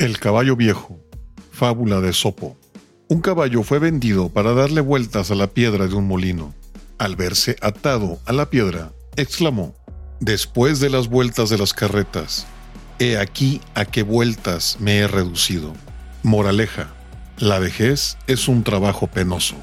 El caballo viejo. Fábula de Sopo. Un caballo fue vendido para darle vueltas a la piedra de un molino. Al verse atado a la piedra, exclamó, Después de las vueltas de las carretas, he aquí a qué vueltas me he reducido. Moraleja, la vejez es un trabajo penoso.